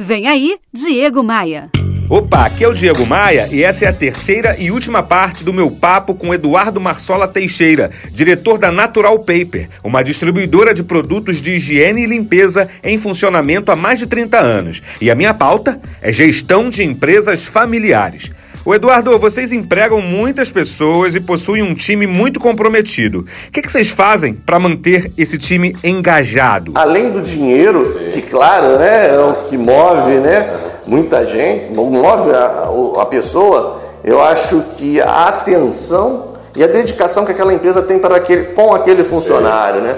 Vem aí, Diego Maia. Opa, aqui é o Diego Maia e essa é a terceira e última parte do meu papo com Eduardo Marsola Teixeira, diretor da Natural Paper, uma distribuidora de produtos de higiene e limpeza em funcionamento há mais de 30 anos. E a minha pauta é gestão de empresas familiares. O Eduardo, vocês empregam muitas pessoas e possuem um time muito comprometido. O que, que vocês fazem para manter esse time engajado? Além do dinheiro, que claro, né, é o que move, né, muita gente, move a, a pessoa, eu acho que a atenção e a dedicação que aquela empresa tem para aquele, com aquele funcionário, né?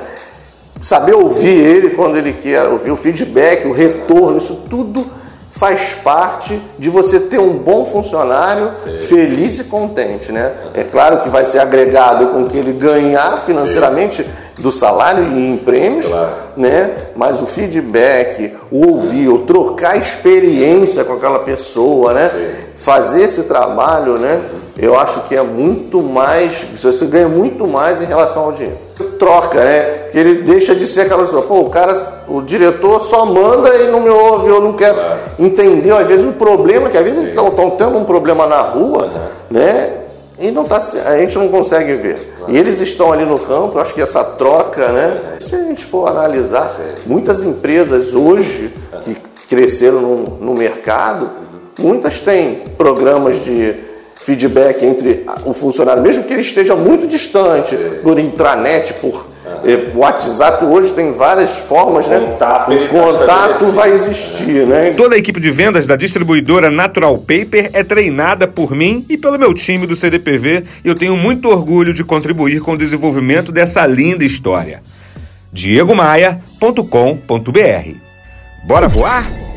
Saber ouvir ele quando ele quer ouvir, o feedback, o retorno, isso tudo faz parte de você ter um bom funcionário Sim. feliz e contente, né? É claro que vai ser agregado com que ele ganhar financeiramente Sim. do salário e em prêmios, claro. né? Mas o feedback, o ouvir, o trocar experiência com aquela pessoa, né? Sim. Fazer esse trabalho, né? Eu acho que é muito mais, você ganha muito mais em relação ao dinheiro. Troca, né? Que ele deixa de ser aquela pessoa, pô, o cara, o diretor só manda e não me ouve, eu não quero é. entender, às vezes, o problema, que às vezes estão, estão tendo um problema na rua, uhum. né? E não tá, a gente não consegue ver. E eles estão ali no campo, eu acho que essa troca, né? Se a gente for analisar, muitas empresas hoje que cresceram no, no mercado, muitas têm programas de feedback entre o funcionário, mesmo que ele esteja muito distante, por intranet, por eh, WhatsApp, hoje tem várias formas, né? contato, né? O contato vai existir, né? Toda a equipe de vendas da distribuidora Natural Paper é treinada por mim e pelo meu time do CDPV e eu tenho muito orgulho de contribuir com o desenvolvimento dessa linda história. diegomaia.com.br Bora voar?